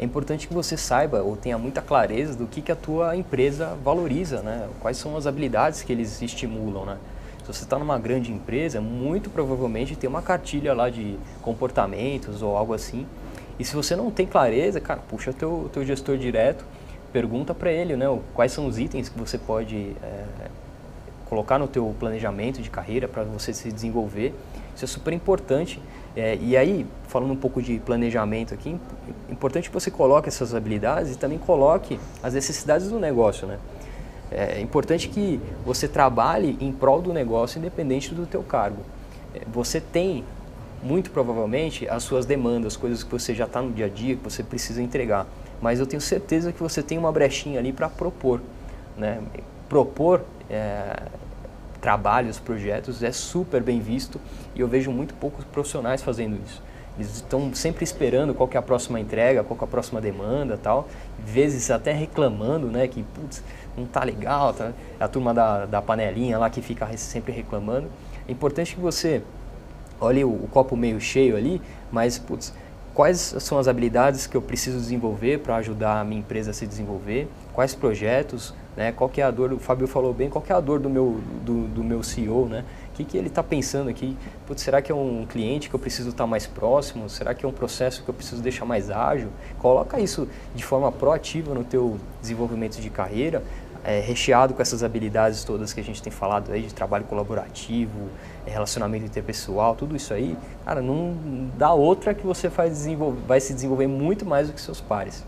É importante que você saiba ou tenha muita clareza do que, que a tua empresa valoriza, né? Quais são as habilidades que eles estimulam, né? Se você está numa grande empresa, muito provavelmente tem uma cartilha lá de comportamentos ou algo assim. E se você não tem clareza, cara, puxa teu, teu gestor direto, pergunta para ele, né? Quais são os itens que você pode é, colocar no teu planejamento de carreira para você se desenvolver. Isso é super importante é, e aí, falando um pouco de planejamento aqui, é importante que você coloque essas habilidades e também coloque as necessidades do negócio, né? É importante que você trabalhe em prol do negócio independente do teu cargo. É, você tem, muito provavelmente, as suas demandas, coisas que você já está no dia a dia, que você precisa entregar. Mas eu tenho certeza que você tem uma brechinha ali para propor. Né? Propor é, trabalhos, projetos é super bem visto e eu vejo muito poucos profissionais fazendo isso. Eles estão sempre esperando qual é a próxima entrega, qual é a próxima demanda tal, vezes até reclamando, né, que putz, não tá legal, tá? A turma da, da panelinha lá que fica sempre reclamando. É importante que você olhe o, o copo meio cheio ali, mas putz, quais são as habilidades que eu preciso desenvolver para ajudar a minha empresa a se desenvolver, quais projetos, né, qual que é a dor, o Fábio falou bem, qual que é a dor do meu, do, do meu CEO, né, o que, que ele está pensando aqui, Putz, será que é um cliente que eu preciso estar tá mais próximo, será que é um processo que eu preciso deixar mais ágil, coloca isso de forma proativa no teu desenvolvimento de carreira, é, recheado com essas habilidades todas que a gente tem falado aí de trabalho colaborativo, relacionamento interpessoal, tudo isso aí, cara, não dá outra que você faz vai se desenvolver muito mais do que seus pares.